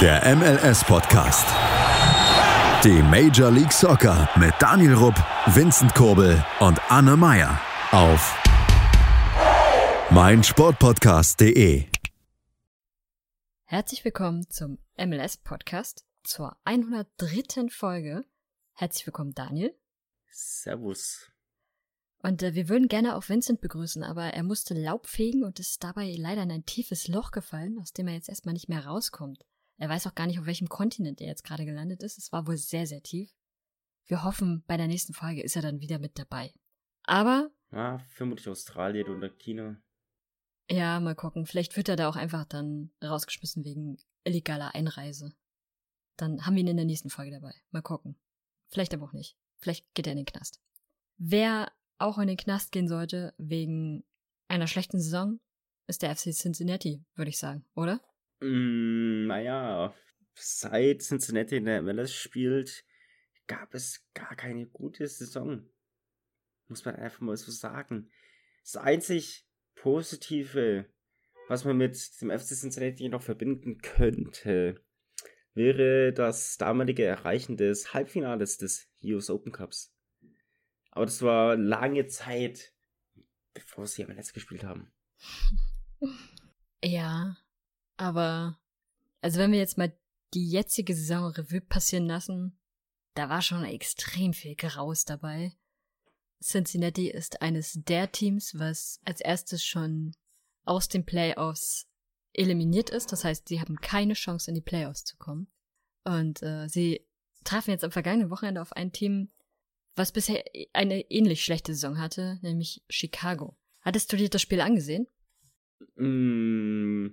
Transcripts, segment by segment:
Der MLS-Podcast. Die Major League Soccer mit Daniel Rupp, Vincent Kurbel und Anne Meyer auf meinsportpodcast.de. Herzlich willkommen zum MLS-Podcast zur 103. Folge. Herzlich willkommen, Daniel. Servus. Und äh, wir würden gerne auch Vincent begrüßen, aber er musste Laub fegen und ist dabei leider in ein tiefes Loch gefallen, aus dem er jetzt erstmal nicht mehr rauskommt. Er weiß auch gar nicht, auf welchem Kontinent er jetzt gerade gelandet ist. Es war wohl sehr, sehr tief. Wir hoffen, bei der nächsten Folge ist er dann wieder mit dabei. Aber. Ah, vermutlich Australien oder China. Ja, mal gucken. Vielleicht wird er da auch einfach dann rausgeschmissen wegen illegaler Einreise. Dann haben wir ihn in der nächsten Folge dabei. Mal gucken. Vielleicht aber auch nicht. Vielleicht geht er in den Knast. Wer auch in den Knast gehen sollte wegen einer schlechten Saison, ist der FC Cincinnati, würde ich sagen, oder? Mm, naja, seit Cincinnati in der MLS spielt, gab es gar keine gute Saison. Muss man einfach mal so sagen. Das einzig Positive, was man mit dem FC Cincinnati noch verbinden könnte, wäre das damalige Erreichen des Halbfinales des US Open Cups. Aber das war lange Zeit, bevor sie Netz gespielt haben. Ja, aber also wenn wir jetzt mal die jetzige Saison Revue passieren lassen, da war schon extrem viel Graus dabei. Cincinnati ist eines der Teams, was als erstes schon aus den Playoffs eliminiert ist. Das heißt, sie haben keine Chance, in die Playoffs zu kommen. Und äh, sie trafen jetzt am vergangenen Wochenende auf ein Team, was bisher eine ähnlich schlechte Saison hatte, nämlich Chicago. Hattest du dir das Spiel angesehen? Mm,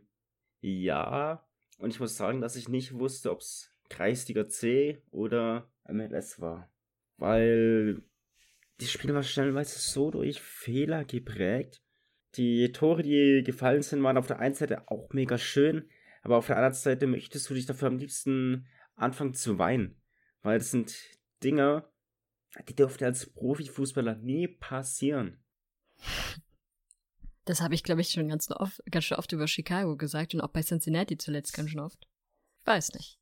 ja. Und ich muss sagen, dass ich nicht wusste, ob es Kreisliga C oder MLS war. Weil die Spiele waren stellenweise so durch Fehler geprägt. Die Tore, die gefallen sind, waren auf der einen Seite auch mega schön, aber auf der anderen Seite möchtest du dich dafür am liebsten anfangen zu weinen. Weil das sind Dinger, die dürfte als Profifußballer nie passieren. Das habe ich, glaube ich, schon ganz oft, ganz schön oft über Chicago gesagt und auch bei Cincinnati zuletzt ganz schön oft. Ich weiß nicht.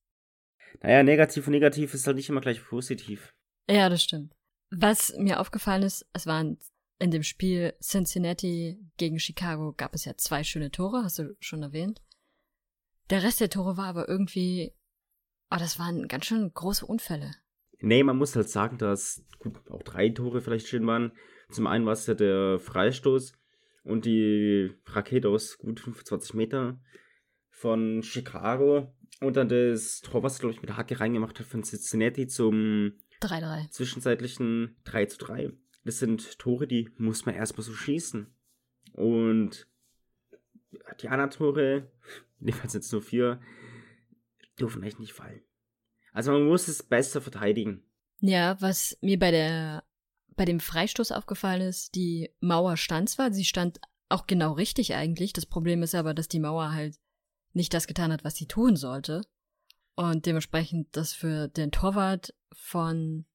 Naja, negativ und negativ ist halt nicht immer gleich positiv. Ja, das stimmt. Was mir aufgefallen ist, es waren in dem Spiel Cincinnati gegen Chicago gab es ja zwei schöne Tore, hast du schon erwähnt. Der Rest der Tore war aber irgendwie, oh, das waren ganz schön große Unfälle. Nee, man muss halt sagen, dass gut, auch drei Tore vielleicht schön waren. Zum einen war es ja der Freistoß und die Rakete aus gut 25 Meter von Chicago und dann das Tor, was glaube ich mit der Hacke reingemacht hat von Cincinnati zum 3-3. zwischenzeitlichen 3 zu 3. Das sind Tore, die muss man erstmal so schießen. Und die anderen Tore, jedenfalls jetzt nur vier, dürfen echt nicht fallen. Also man muss es besser verteidigen. Ja, was mir bei der bei dem Freistoß aufgefallen ist, die Mauer stand zwar, sie stand auch genau richtig eigentlich. Das Problem ist aber, dass die Mauer halt nicht das getan hat, was sie tun sollte. Und dementsprechend das für den Torwart von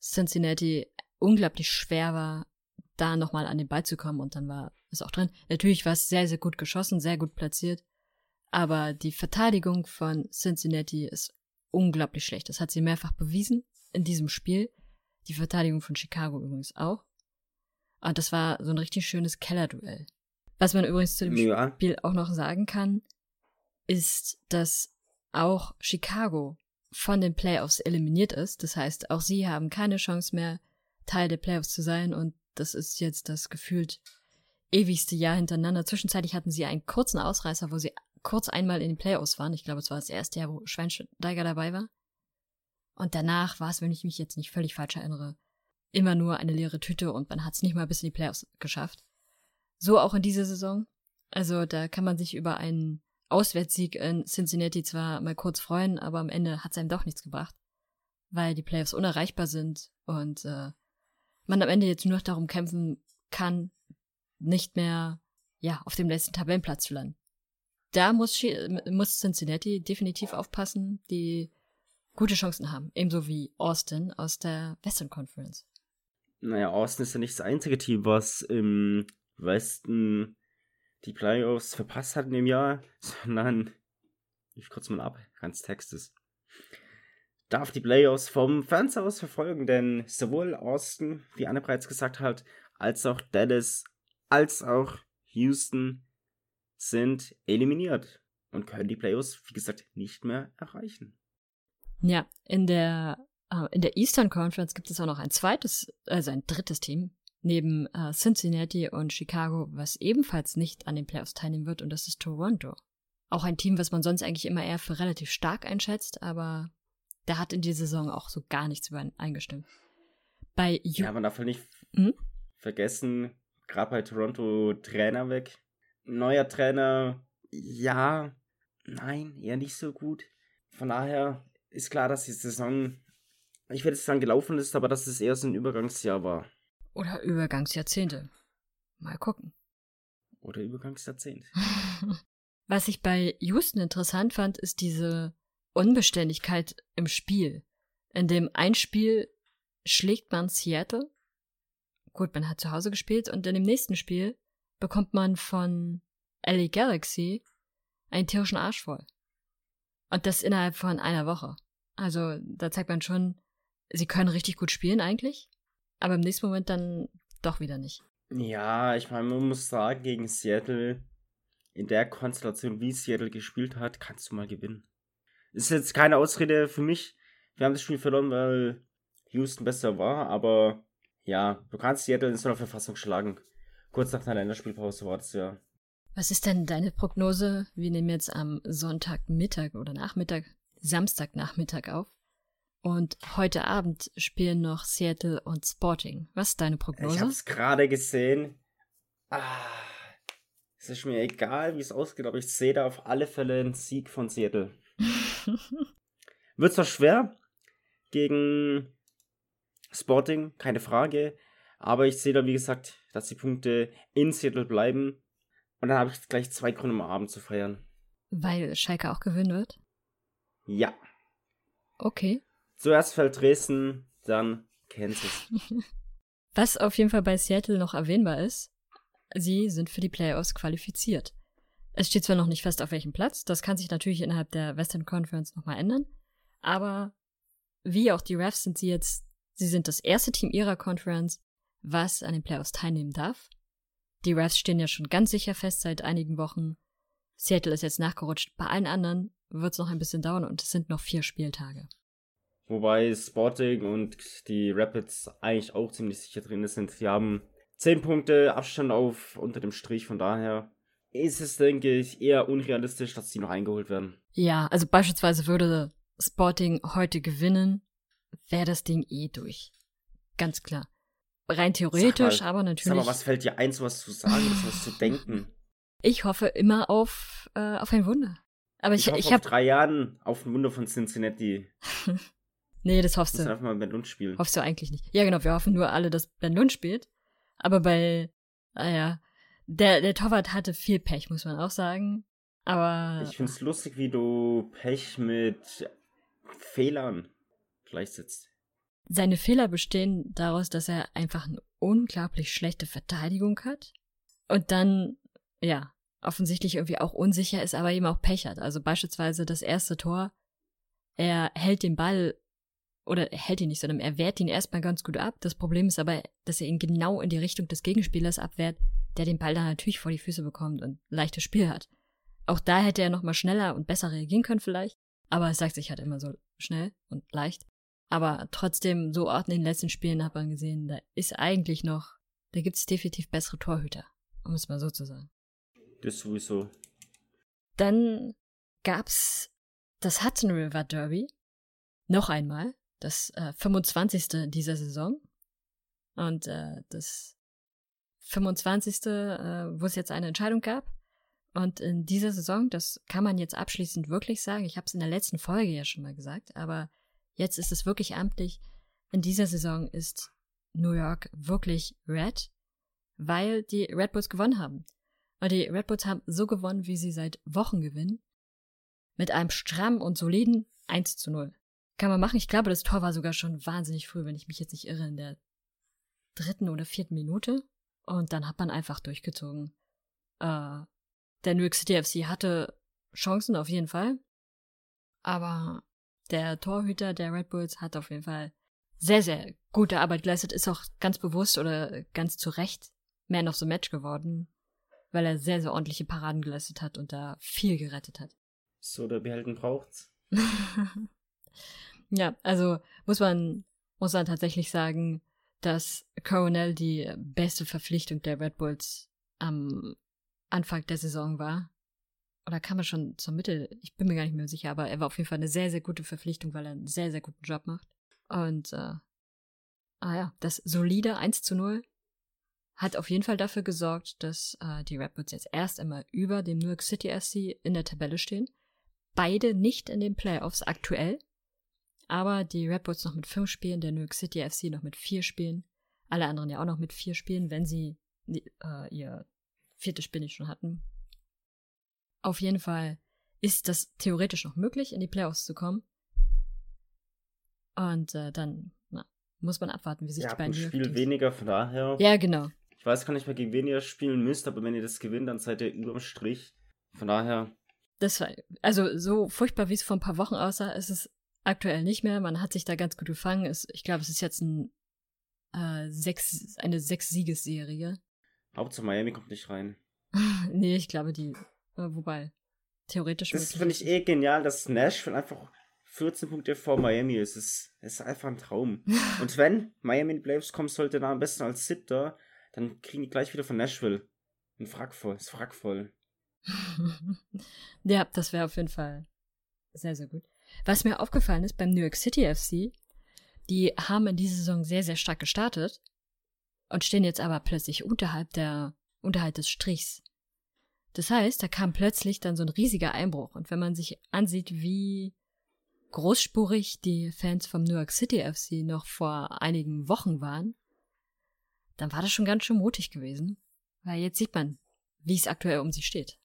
Cincinnati unglaublich schwer war, da nochmal an den Ball zu kommen und dann war es auch drin. Natürlich war es sehr, sehr gut geschossen, sehr gut platziert. Aber die Verteidigung von Cincinnati ist unglaublich schlecht. Das hat sie mehrfach bewiesen in diesem Spiel. Die Verteidigung von Chicago übrigens auch. Und das war so ein richtig schönes Kellerduell. Was man übrigens zu dem Ja. Spiel auch noch sagen kann, ist, dass auch Chicago von den Playoffs eliminiert ist. Das heißt, auch sie haben keine Chance mehr, Teil der Playoffs zu sein. Und das ist jetzt das gefühlt ewigste Jahr hintereinander. Zwischenzeitlich hatten sie einen kurzen Ausreißer, wo sie kurz einmal in den Playoffs waren. Ich glaube, es war das erste Jahr, wo Schweinsteiger dabei war. Und danach war es, wenn ich mich jetzt nicht völlig falsch erinnere, immer nur eine leere Tüte und man hat es nicht mal bis in die Playoffs geschafft. So auch in dieser Saison. Also da kann man sich über einen Auswärtssieg in Cincinnati zwar mal kurz freuen, aber am Ende hat es einem doch nichts gebracht, weil die Playoffs unerreichbar sind und äh, man am Ende jetzt nur noch darum kämpfen kann, nicht mehr ja auf dem letzten Tabellenplatz zu landen. Da muss, muss Cincinnati definitiv aufpassen, die gute Chancen haben, ebenso wie Austin aus der Western Conference. Naja, Austin ist ja nicht das einzige Team, was im Westen die Playoffs verpasst hat in dem Jahr, sondern ich kurz mal ab, ganz Textes. Darf die Playoffs vom Fernseher aus verfolgen, denn sowohl Austin, wie Anne bereits gesagt hat, als auch Dallas, als auch Houston sind eliminiert und können die Playoffs, wie gesagt, nicht mehr erreichen. Ja, in der, äh, in der Eastern Conference gibt es auch noch ein zweites, also ein drittes Team, neben äh, Cincinnati und Chicago, was ebenfalls nicht an den Playoffs teilnehmen wird, und das ist Toronto. Auch ein Team, was man sonst eigentlich immer eher für relativ stark einschätzt, aber der hat in dieser Saison auch so gar nichts über eingestimmt. Bei Ju ja, man darf halt nicht hm? vergessen, gerade bei Toronto Trainer weg. Neuer Trainer, ja, nein, eher nicht so gut. Von daher ist klar, dass die Saison, ich werde jetzt sagen, gelaufen ist, aber dass es eher so ein Übergangsjahr war. Oder Übergangsjahrzehnte. Mal gucken. Oder Übergangsjahrzehnt. Was ich bei Houston interessant fand, ist diese Unbeständigkeit im Spiel. In dem ein Spiel schlägt man Seattle. Gut, man hat zu Hause gespielt und in dem nächsten Spiel bekommt man von LA Galaxy einen tierischen Arsch voll. Und das innerhalb von einer Woche. Also da zeigt man schon, sie können richtig gut spielen eigentlich, aber im nächsten Moment dann doch wieder nicht. Ja, ich meine, man muss sagen, gegen Seattle, in der Konstellation, wie Seattle gespielt hat, kannst du mal gewinnen. Ist jetzt keine Ausrede für mich. Wir haben das Spiel verloren, weil Houston besser war, aber ja, du kannst Seattle in so einer Verfassung schlagen. Kurz nach einer Länderspielpause war das ja. Was ist denn deine Prognose? Wir nehmen jetzt am Sonntagmittag oder Nachmittag, Samstagnachmittag auf. Und heute Abend spielen noch Seattle und Sporting. Was ist deine Prognose? Ich hab's gerade gesehen. Ah, es ist mir egal, wie es ausgeht, aber ich sehe da auf alle Fälle einen Sieg von Seattle. Wird zwar schwer gegen Sporting, keine Frage. Aber ich sehe da, wie gesagt, dass die Punkte in Seattle bleiben. Und dann habe ich gleich zwei Gründe am Abend zu feiern. Weil Schalke auch gewinnen wird? Ja. Okay. Zuerst fällt Dresden, dann Kansas. Was auf jeden Fall bei Seattle noch erwähnbar ist, sie sind für die Playoffs qualifiziert. Es steht zwar noch nicht fest, auf welchem Platz, das kann sich natürlich innerhalb der Western Conference nochmal ändern, aber wie auch die Refs sind sie jetzt, sie sind das erste Team ihrer Conference, was an den Playoffs teilnehmen darf. Die Refs stehen ja schon ganz sicher fest seit einigen Wochen. Seattle ist jetzt nachgerutscht. Bei allen anderen wird es noch ein bisschen dauern und es sind noch vier Spieltage. Wobei Sporting und die Rapids eigentlich auch ziemlich sicher drin sind. Sie haben zehn Punkte Abstand auf unter dem Strich, von daher ist es, denke ich, eher unrealistisch, dass sie noch eingeholt werden. Ja, also beispielsweise würde Sporting heute gewinnen, wäre das Ding eh durch. Ganz klar. Rein theoretisch, mal, aber natürlich. Sag mal, was fällt dir ein, was zu sagen, was zu denken? Ich hoffe immer auf, äh, auf ein Wunder. Aber ich, ich, hoffe ich habe drei Jahren auf ein Wunder von Cincinnati. nee, das hoffst du. Du einfach mal Ben Lund spielen. Hoffst du eigentlich nicht. Ja, genau, wir hoffen nur alle, dass Ben Lund spielt. Aber bei, naja, der, der Torwart hatte viel Pech, muss man auch sagen. Aber. Ich find's lustig, wie du Pech mit Fehlern gleichsetzt. Seine Fehler bestehen daraus, dass er einfach eine unglaublich schlechte Verteidigung hat. Und dann, ja, offensichtlich irgendwie auch unsicher ist, aber eben auch Pech hat. Also beispielsweise das erste Tor, er hält den Ball oder er hält ihn nicht, sondern er wehrt ihn erstmal ganz gut ab. Das Problem ist aber, dass er ihn genau in die Richtung des Gegenspielers abwehrt, der den Ball dann natürlich vor die Füße bekommt und leichtes Spiel hat. Auch da hätte er nochmal schneller und besser reagieren können vielleicht, aber es sagt sich halt immer so schnell und leicht. Aber trotzdem, so auch in den letzten Spielen hat man gesehen, da ist eigentlich noch, da gibt es definitiv bessere Torhüter, um es mal so zu sagen. Das sowieso. Dann gab's das Hudson River Derby. Noch einmal. Das äh, 25. dieser Saison. Und äh, das 25. Äh, wo es jetzt eine Entscheidung gab. Und in dieser Saison, das kann man jetzt abschließend wirklich sagen, ich habe es in der letzten Folge ja schon mal gesagt, aber jetzt ist es wirklich amtlich. In dieser Saison ist New York wirklich Red, weil die Red Bulls gewonnen haben. Und die Red Bulls haben so gewonnen, wie sie seit Wochen gewinnen. Mit einem strammen und soliden 1 zu 0. Kann man machen. Ich glaube, das Tor war sogar schon wahnsinnig früh, wenn ich mich jetzt nicht irre, in der dritten oder vierten Minute. Und dann hat man einfach durchgezogen. Äh, der New York City FC hatte Chancen auf jeden Fall. Aber der Torhüter der Red Bulls hat auf jeden Fall sehr, sehr gute Arbeit geleistet, ist auch ganz bewusst oder ganz zu Recht Man of the Match geworden, weil er sehr, sehr ordentliche Paraden geleistet hat und da viel gerettet hat. So, der Behalten braucht's. ja, also muss man, muss man tatsächlich sagen, dass Coronel die beste Verpflichtung der Red Bulls am Anfang der Saison war. Oder kam er schon zur Mitte? Ich bin mir gar nicht mehr sicher, aber er war auf jeden Fall eine sehr, sehr gute Verpflichtung, weil er einen sehr, sehr guten Job macht. Und, äh, ah ja, das solide 1 zu 0 hat auf jeden Fall dafür gesorgt, dass äh, die Red Bulls jetzt erst einmal über dem New York City SC in der Tabelle stehen. Beide nicht in den Playoffs aktuell. Aber die Red Bulls noch mit fünf Spielen, der New York City FC noch mit vier Spielen. Alle anderen ja auch noch mit vier Spielen, wenn sie äh, ihr viertes Spiel nicht schon hatten. Auf jeden Fall ist das theoretisch noch möglich, in die Playoffs zu kommen. Und äh, dann na, muss man abwarten, wie sich ja, die beiden ein Spiel weniger, von daher. Ja, genau. Ich weiß gar nicht mehr, gegen wen ihr spielen müsst, aber wenn ihr das gewinnt, dann seid ihr überm Strich. Von daher. Das war, also so furchtbar, wie es vor ein paar Wochen aussah, ist es aktuell nicht mehr. Man hat sich da ganz gut gefangen. Es, ich glaube, es ist jetzt ein, äh, sechs, eine Sechs-Siegesserie. Hauptsache Miami kommt nicht rein. nee, ich glaube, die. Äh, wobei, theoretisch. Das finde ich eh genial, dass Nashville einfach 14 Punkte vor Miami ist. Es ist einfach ein Traum. Und wenn Miami in die Playoffs kommen sollte, dann am besten als Siebter, dann kriegen die gleich wieder von Nashville. Ein Frack voll. Ist Frack voll. ja, das wäre auf jeden Fall sehr, sehr gut. Was mir aufgefallen ist beim New York City FC, die haben in dieser Saison sehr, sehr stark gestartet und stehen jetzt aber plötzlich unterhalb der, unterhalb des Strichs. Das heißt, da kam plötzlich dann so ein riesiger Einbruch. Und wenn man sich ansieht, wie großspurig die Fans vom New York City FC noch vor einigen Wochen waren, dann war das schon ganz schön mutig gewesen. Weil jetzt sieht man, wie es aktuell um sie steht.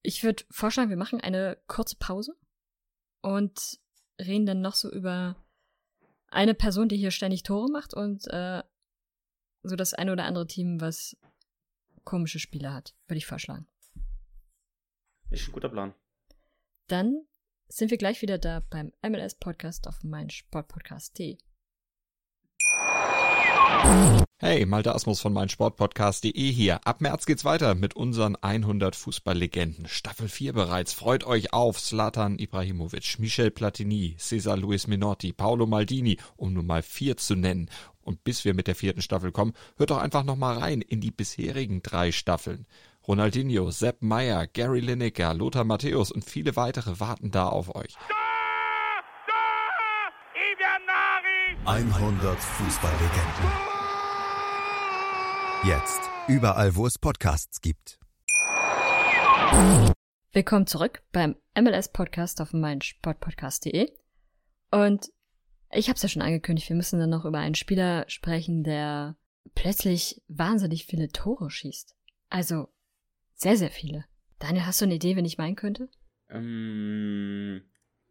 Ich würde vorschlagen, wir machen eine kurze Pause und reden dann noch so über eine Person, die hier ständig Tore macht und äh, so das eine oder andere Team, was komische Spiele hat, würde ich vorschlagen. Ist ein guter Plan. Dann sind wir gleich wieder da beim MLS Podcast auf meinsportpodcast.de. Hey, Malte Asmus von meinsportpodcast.de hier. Ab März geht's weiter mit unseren 100 Fußballlegenden. Staffel 4 bereits. Freut euch auf Zlatan Ibrahimovic, Michel Platini, Cesar Luis Minotti, Paolo Maldini, um nur mal vier zu nennen. Und bis wir mit der vierten Staffel kommen, hört doch einfach nochmal rein in die bisherigen drei Staffeln. Ronaldinho, Sepp Meyer, Gary Lineker, Lothar Matthäus und viele weitere warten da auf euch. 100 Fußballlegenden. Jetzt überall, wo es Podcasts gibt. Willkommen zurück beim MLS Podcast auf meinsportpodcast.de. Und ich habe es ja schon angekündigt, wir müssen dann noch über einen Spieler sprechen, der plötzlich wahnsinnig viele Tore schießt. Also sehr, sehr viele. Daniel, hast du eine Idee, wenn ich meinen könnte? Ähm,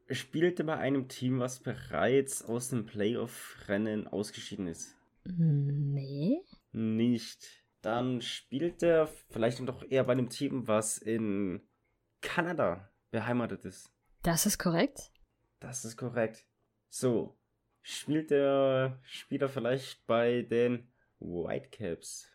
spielte bei einem Team, was bereits aus dem Playoff-Rennen ausgeschieden ist. Nee. Nicht. Dann spielt er vielleicht doch eher bei einem Team, was in Kanada beheimatet ist. Das ist korrekt. Das ist korrekt. So, spielt der Spieler vielleicht bei den Whitecaps?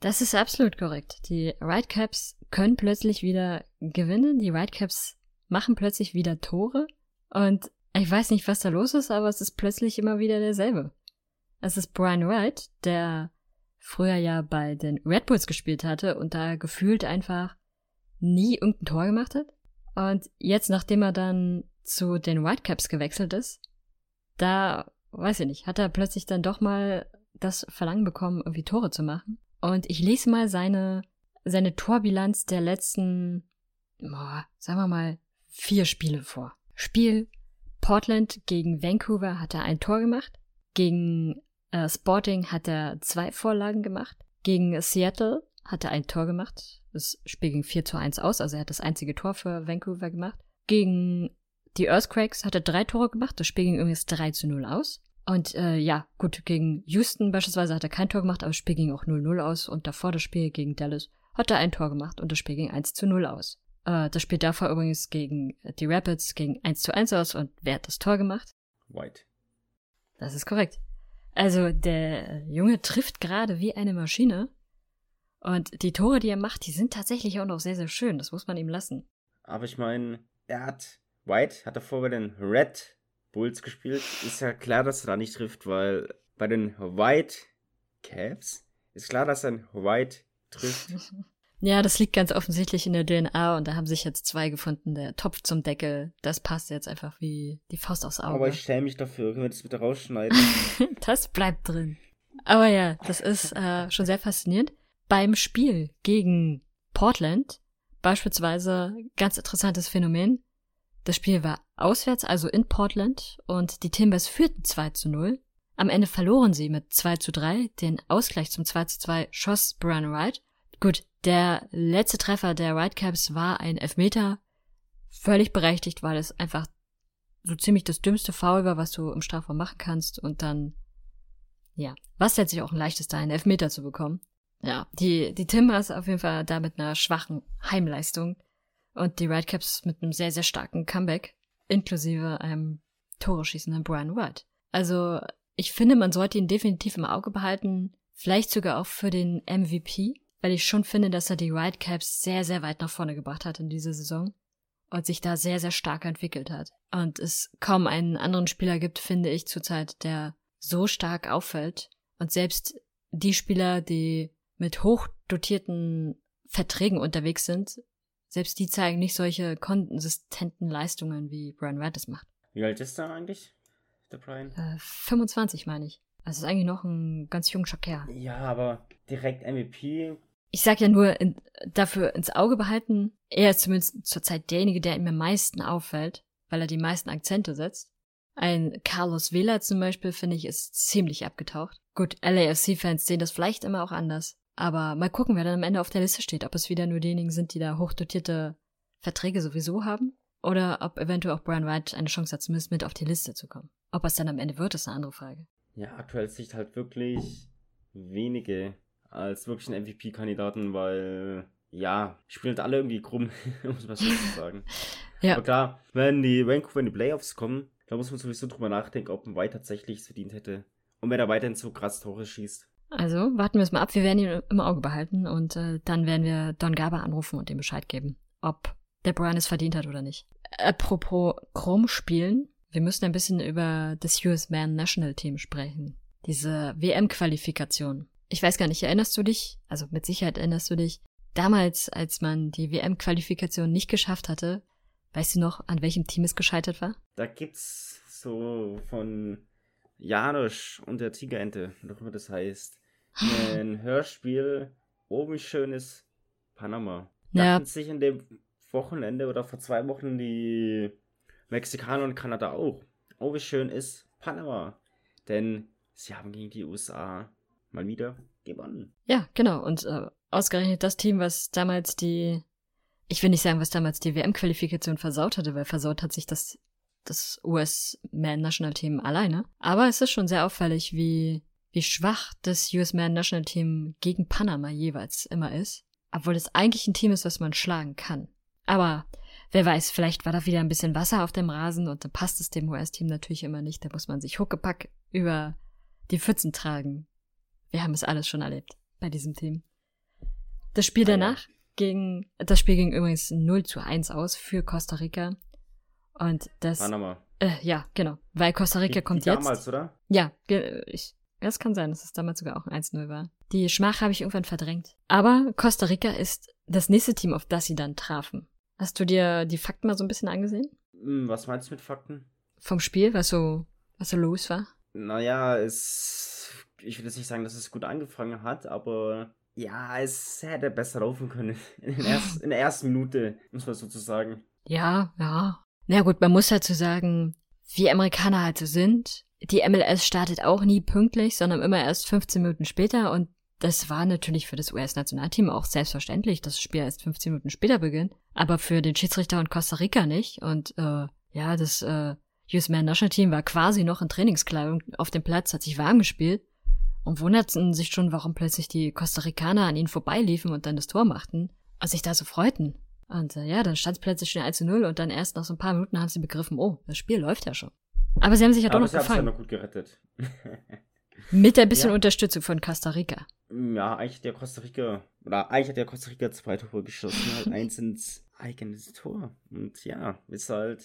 Das ist absolut korrekt. Die Whitecaps können plötzlich wieder gewinnen. Die Whitecaps machen plötzlich wieder Tore. Und ich weiß nicht, was da los ist, aber es ist plötzlich immer wieder derselbe. Es ist Brian Wright, der früher ja bei den Red Bulls gespielt hatte und da gefühlt einfach nie irgendein Tor gemacht hat. Und jetzt, nachdem er dann zu den Whitecaps gewechselt ist, da, weiß ich nicht, hat er plötzlich dann doch mal das Verlangen bekommen, irgendwie Tore zu machen. Und ich lese mal seine, seine Torbilanz der letzten, boah, sagen wir mal, vier Spiele vor. Spiel Portland gegen Vancouver hat er ein Tor gemacht. Gegen äh, Sporting hat er zwei Vorlagen gemacht. Gegen Seattle hat er ein Tor gemacht. Das Spiel ging 4 zu 1 aus, also er hat das einzige Tor für Vancouver gemacht. Gegen die Earthquakes hat er drei Tore gemacht. Das Spiel ging übrigens 3 zu 0 aus. Und äh, ja, gut, gegen Houston beispielsweise hat er kein Tor gemacht, aber das Spiel ging auch 0-0 aus. Und davor das Spiel gegen Dallas hat er ein Tor gemacht und das Spiel ging 1 zu 0 aus. Äh, das Spiel davor übrigens gegen die Rapids gegen 1 zu 1 aus und wer hat das Tor gemacht? White. Das ist korrekt. Also der Junge trifft gerade wie eine Maschine. Und die Tore, die er macht, die sind tatsächlich auch noch sehr, sehr schön. Das muss man ihm lassen. Aber ich meine, er hat, White hat davor bei den Red Bulls gespielt. Ist ja klar, dass er da nicht trifft, weil bei den White Caps ist klar, dass er ein White trifft. Ja, das liegt ganz offensichtlich in der DNA und da haben sich jetzt zwei gefunden. Der Topf zum Deckel, das passt jetzt einfach wie die Faust aufs Auge. Aber ich schäme mich dafür, können wir das bitte rausschneiden? das bleibt drin. Aber ja, das ist äh, schon sehr faszinierend. Beim Spiel gegen Portland beispielsweise ganz interessantes Phänomen. Das Spiel war auswärts, also in Portland, und die Timbers führten 2 zu 0. Am Ende verloren sie mit 2 zu 3. Den Ausgleich zum 2 zu 2 schoss Brian Wright. Gut, der letzte Treffer der Whitecaps war ein Elfmeter. Völlig berechtigt, weil es einfach so ziemlich das dümmste Foul war, was du im Strafraum machen kannst. Und dann, ja, was letztlich auch ein leichtes da, einen Elfmeter zu bekommen. Ja, die, die Timbers auf jeden Fall da mit einer schwachen Heimleistung. Und die Redcaps mit einem sehr, sehr starken Comeback. Inklusive einem Tore schießenden Brian White. Also, ich finde, man sollte ihn definitiv im Auge behalten. Vielleicht sogar auch für den MVP weil ich schon finde, dass er die Whitecaps sehr, sehr weit nach vorne gebracht hat in dieser Saison und sich da sehr, sehr stark entwickelt hat. Und es kaum einen anderen Spieler gibt, finde ich zurzeit, der so stark auffällt. Und selbst die Spieler, die mit hochdotierten Verträgen unterwegs sind, selbst die zeigen nicht solche konsistenten Leistungen, wie Brian Wright es macht. Wie alt ist er eigentlich, der Brian? Äh, 25 meine ich. Also ist eigentlich noch ein ganz junger Kerl. Ja, aber direkt MVP ich sag ja nur, in, dafür ins Auge behalten, er ist zumindest zurzeit derjenige, der ihm am meisten auffällt, weil er die meisten Akzente setzt. Ein Carlos Vela zum Beispiel, finde ich, ist ziemlich abgetaucht. Gut, LAFC-Fans sehen das vielleicht immer auch anders. Aber mal gucken, wer dann am Ende auf der Liste steht. Ob es wieder nur diejenigen sind, die da hochdotierte Verträge sowieso haben. Oder ob eventuell auch Brian White eine Chance hat, zumindest mit auf die Liste zu kommen. Ob es dann am Ende wird, ist eine andere Frage. Ja, aktuell sieht halt wirklich wenige als wirklich ein MVP-Kandidaten, weil ja, spielen halt alle irgendwie krumm, muss man so sagen. ja. Aber klar, wenn die Vancouver in die Playoffs kommen, da muss man sowieso drüber nachdenken, ob ein White tatsächlich es verdient hätte. Und wenn er weiterhin so krass Tore schießt. Also warten wir es mal ab, wir werden ihn im Auge behalten und äh, dann werden wir Don Garber anrufen und ihm Bescheid geben, ob der Brian es verdient hat oder nicht. Apropos Krumm spielen, wir müssen ein bisschen über das US Man National Team sprechen. Diese WM-Qualifikation ich weiß gar nicht, erinnerst du dich? Also mit Sicherheit erinnerst du dich. Damals, als man die WM-Qualifikation nicht geschafft hatte, weißt du noch, an welchem Team es gescheitert war? Da gibt's so von Janusz und der Tigerente, noch immer das heißt, ein Hörspiel, oh wie schön ist Panama. Ja. Dachten sich in dem Wochenende oder vor zwei Wochen die Mexikaner und Kanada auch. Oh wie schön ist Panama. Denn sie haben gegen die USA mal wieder gewonnen. Ja, genau. Und äh, ausgerechnet das Team, was damals die, ich will nicht sagen, was damals die WM-Qualifikation versaut hatte, weil versaut hat sich das, das US-Man-National-Team alleine. Aber es ist schon sehr auffällig, wie, wie schwach das US-Man-National-Team gegen Panama jeweils immer ist. Obwohl es eigentlich ein Team ist, was man schlagen kann. Aber wer weiß, vielleicht war da wieder ein bisschen Wasser auf dem Rasen und dann passt es dem US-Team natürlich immer nicht. Da muss man sich Huckepack über die Pfützen tragen. Wir haben es alles schon erlebt bei diesem Team. Das Spiel ah, danach ging, das Spiel ging übrigens 0 zu 1 aus für Costa Rica. Und das. Panama. Äh, ja, genau. Weil Costa Rica die, kommt die jetzt. Damals, oder? Ja, ich, das kann sein, dass es damals sogar auch ein 1-0 war. Die Schmach habe ich irgendwann verdrängt. Aber Costa Rica ist das nächste Team, auf das sie dann trafen. Hast du dir die Fakten mal so ein bisschen angesehen? Hm, was meinst du mit Fakten? Vom Spiel, was so, was so los war? Naja, es ich würde jetzt nicht sagen, dass es gut angefangen hat, aber ja, es hätte besser laufen können. In, erst, in der ersten Minute, muss man sozusagen. Ja, ja. Na gut, man muss dazu sagen, wie Amerikaner halt so sind. Die MLS startet auch nie pünktlich, sondern immer erst 15 Minuten später und das war natürlich für das US-Nationalteam auch selbstverständlich, dass das Spiel erst 15 Minuten später beginnt, aber für den Schiedsrichter und Costa Rica nicht. Und äh, ja, das äh, US-Man National Team war quasi noch in Trainingskleidung auf dem Platz, hat sich warm gespielt und wunderten sich schon, warum plötzlich die Costa Ricaner an ihnen vorbeiliefen und dann das Tor machten und sich da so freuten. Und äh, ja, dann stand es plötzlich schon 1 zu 0 und dann erst nach so ein paar Minuten haben sie begriffen, oh, das Spiel läuft ja schon. Aber sie haben sich ja doch noch es ja gefangen. noch gut gerettet. Mit ein bisschen Ja. Unterstützung von Costa Rica. ja, eigentlich hat der Costa Rica, oder eigentlich hat der Costa Rica zwei Tore geschossen, halt eins ins eigenes Tor. Und ja, ist halt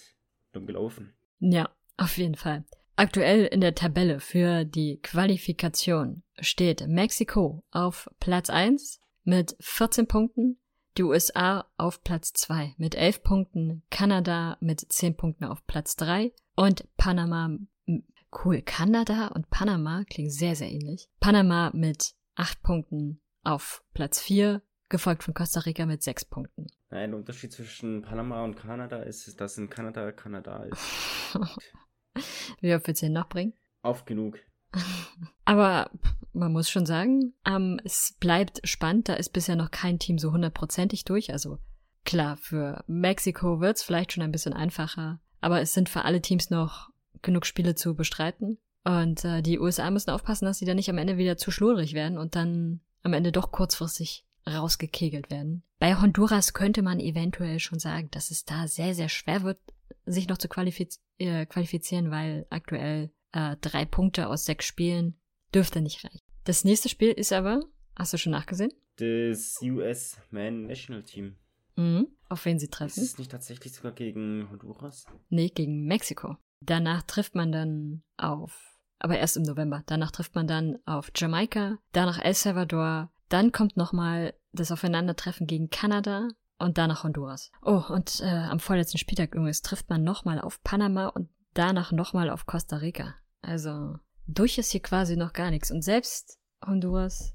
dumm gelaufen. Ja, auf jeden Fall. Aktuell in der Tabelle für die Qualifikation steht Mexiko auf Platz 1 mit 14 Punkten, die USA auf Platz 2 mit 11 Punkten, Kanada mit 10 Punkten auf Platz 3 und Panama, cool, Kanada und Panama klingen sehr, sehr ähnlich. Panama mit 8 Punkten auf Platz 4, gefolgt von Costa Rica mit 6 Punkten. Der Unterschied zwischen Panama und Kanada ist, dass in Kanada Kanada ist. Wie oft willst du den noch bringen? Auf genug. Aber man muss schon sagen, ähm, es bleibt spannend. Da ist bisher noch kein Team so hundertprozentig durch. Also klar, für Mexiko wird's vielleicht schon ein bisschen einfacher. Aber es sind für alle Teams noch genug Spiele zu bestreiten. Und äh, die USA müssen aufpassen, dass sie dann nicht am Ende wieder zu schludrig werden und dann am Ende doch kurzfristig rausgekegelt werden. Bei Honduras könnte man eventuell schon sagen, dass es da sehr, sehr schwer wird, sich noch zu qualifiz äh, qualifizieren, weil aktuell äh, drei Punkte aus sechs Spielen dürfte nicht reichen. Das nächste Spiel ist aber, hast du schon nachgesehen? Das US Man National Team. Mhm. Auf wen sie Ist treffen? es nicht tatsächlich sogar gegen Honduras? Nee, gegen Mexiko. Danach trifft man dann auf, aber erst im November. Danach trifft man dann auf Jamaika, danach El Salvador, dann kommt nochmal das Aufeinandertreffen gegen Kanada und danach Honduras. Oh, und äh, am vorletzten Spieltag übrigens trifft man nochmal auf Panama und danach nochmal auf Costa Rica. Also durch ist hier quasi noch gar nichts. Und selbst Honduras,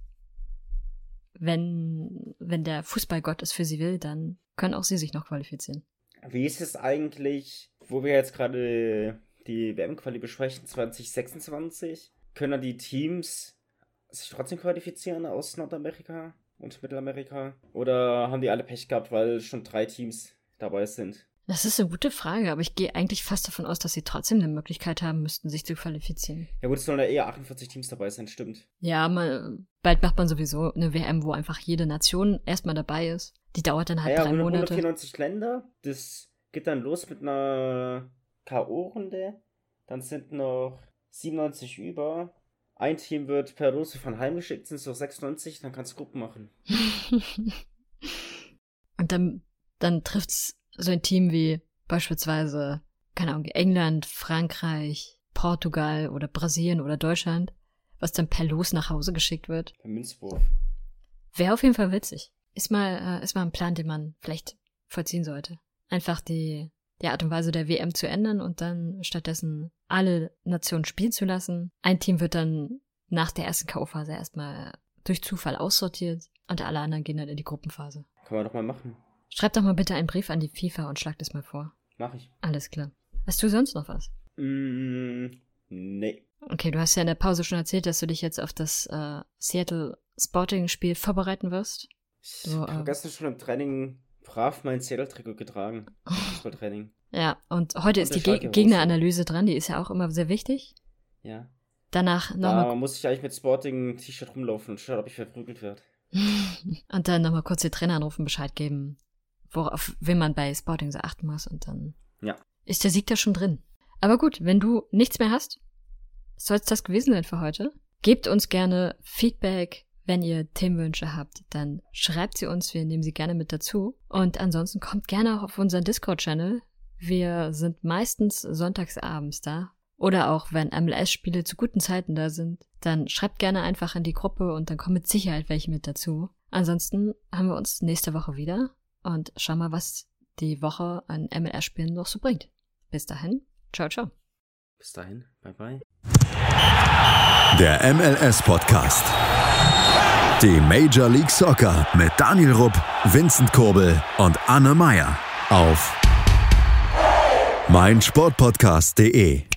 wenn, wenn der Fußballgott es für sie will, dann können auch sie sich noch qualifizieren. Wie ist es eigentlich, wo wir jetzt gerade die WM-Quali besprechen, 2026? Können die Teams sich trotzdem qualifizieren aus Nordamerika und Mittelamerika? Oder haben die alle Pech gehabt, weil schon drei Teams dabei sind? Das ist eine gute Frage, aber ich gehe eigentlich fast davon aus, dass sie trotzdem eine Möglichkeit haben müssten, sich zu qualifizieren. Ja gut, es sollen ja eher 48 Teams dabei sein, stimmt. Ja, man, bald macht man sowieso eine WM, wo einfach jede Nation erstmal dabei ist. Die dauert dann halt ja, drei 100 Monate. 194 Länder, das geht dann los mit einer K.O.-Runde. Dann sind noch 97 über. Ein Team wird per Lose von heimgeschickt, sind es noch 96, dann kannst du Gruppen machen. Und dann, dann trifft's so ein Team wie beispielsweise, keine Ahnung, England, Frankreich, Portugal oder Brasilien oder Deutschland, was dann per Los nach Hause geschickt wird. Per Münzwurf. Wäre auf jeden Fall witzig. Ist mal, äh, ist mal ein Plan, den man vielleicht vollziehen sollte. Einfach die, die Art und Weise der WM zu ändern und dann stattdessen alle Nationen spielen zu lassen. Ein Team wird dann nach der ersten K.O.-Phase erstmal durch Zufall aussortiert und alle anderen gehen dann in die Gruppenphase. Kann man doch mal machen. Schreib doch mal bitte einen Brief an die FIFA und schlag das mal vor. Mach ich. Alles klar. Hast du sonst noch was? Mm, nee. Okay, du hast ja in der Pause schon erzählt, dass du dich jetzt auf das äh, Seattle Sporting-Spiel vorbereiten wirst. Ich So, habe äh, gestern schon im Training brav mein Seattle-Trikot getragen. Fußballtraining. Ja, und heute Und ist die Ge Gegneranalyse dran, die ist ja auch immer sehr wichtig. Ja. Danach Da nochmal muss ich eigentlich mit Sporting-T-Shirt rumlaufen und schauen, ob ich verprügelt werde. und dann nochmal kurz den Trainer anrufen, Bescheid geben, worauf wen man bei Sporting so achten muss und dann Ja. ist der Sieg da schon drin. Aber gut, wenn du nichts mehr hast, soll es das gewesen sein für heute. Gebt uns gerne Feedback, wenn ihr Themenwünsche habt, dann schreibt sie uns, wir nehmen sie gerne mit dazu. Und ansonsten kommt gerne auch auf unseren Discord-Channel. Wir sind meistens sonntagsabends da. Oder auch wenn MLS-Spiele zu guten Zeiten da sind, dann schreibt gerne einfach in die Gruppe und dann kommen mit Sicherheit welche mit dazu. Ansonsten haben wir uns nächste Woche wieder und schauen mal, was die Woche an MLS-Spielen noch so bringt. Bis dahin, ciao, ciao. Bis dahin, bye bye. Der MLS-Podcast. Die Major League Soccer mit Daniel Rupp, Vincent Kurbel und Anne Meyer auf meinsportpodcast.de.